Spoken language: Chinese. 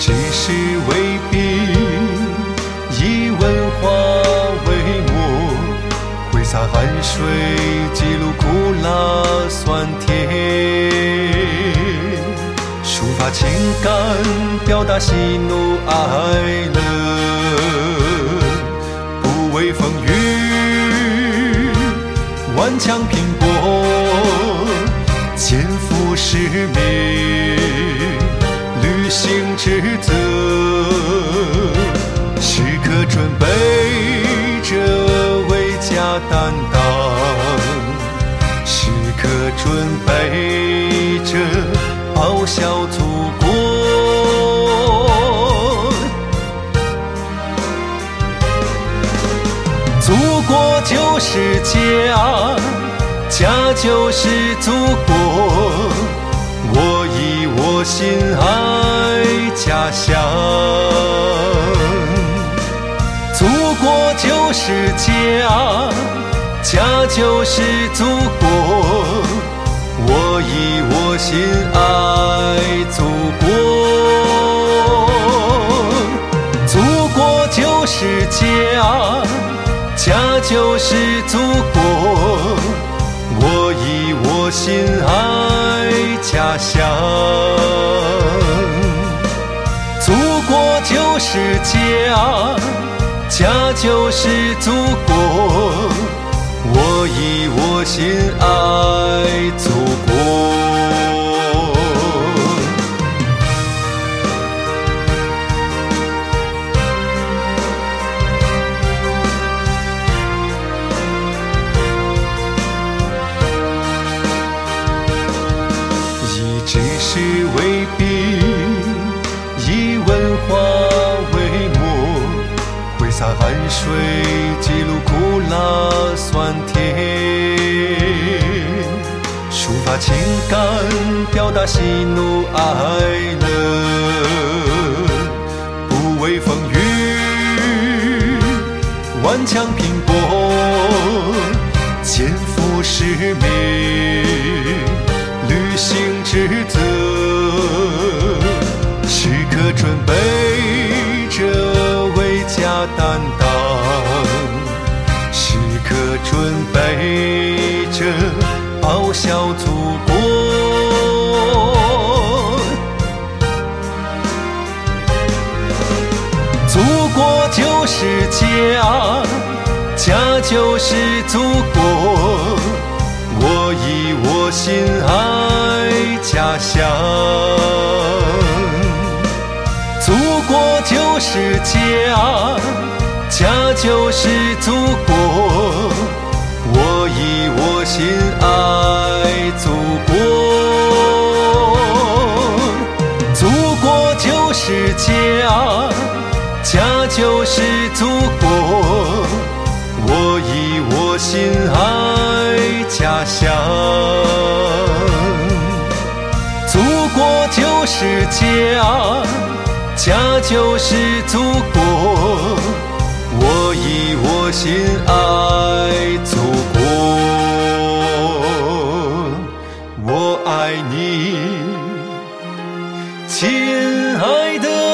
知识为笔，以文化为墨，挥洒汗水，记录苦辣酸甜，抒发情感，表达喜怒哀乐，不畏风雨，顽强拼搏，肩负使命。行职责，时刻准备着为家担当，时刻准备着报效祖国。祖国就是家，家就是祖国。我以我心安家乡，祖国就是家，家就是祖国。我以我心爱祖国，祖国就是家，家就是祖国。我以我心爱家乡，是家，家就是祖国。我以我心爱祖国。汗水记录苦辣酸甜，抒发情感，表达喜怒哀乐，不畏风雨，顽强拼搏，肩负使命，履行职责，时刻准备准备着报效祖国。祖国就是家，家就是祖国。我以我心爱家乡。祖国就是家，家就是祖国。我以我心爱祖国。祖国就是家，家就是祖国。我以我心爱家乡。祖国就是家。家就是祖国，心爱祖国，我爱你，亲爱的。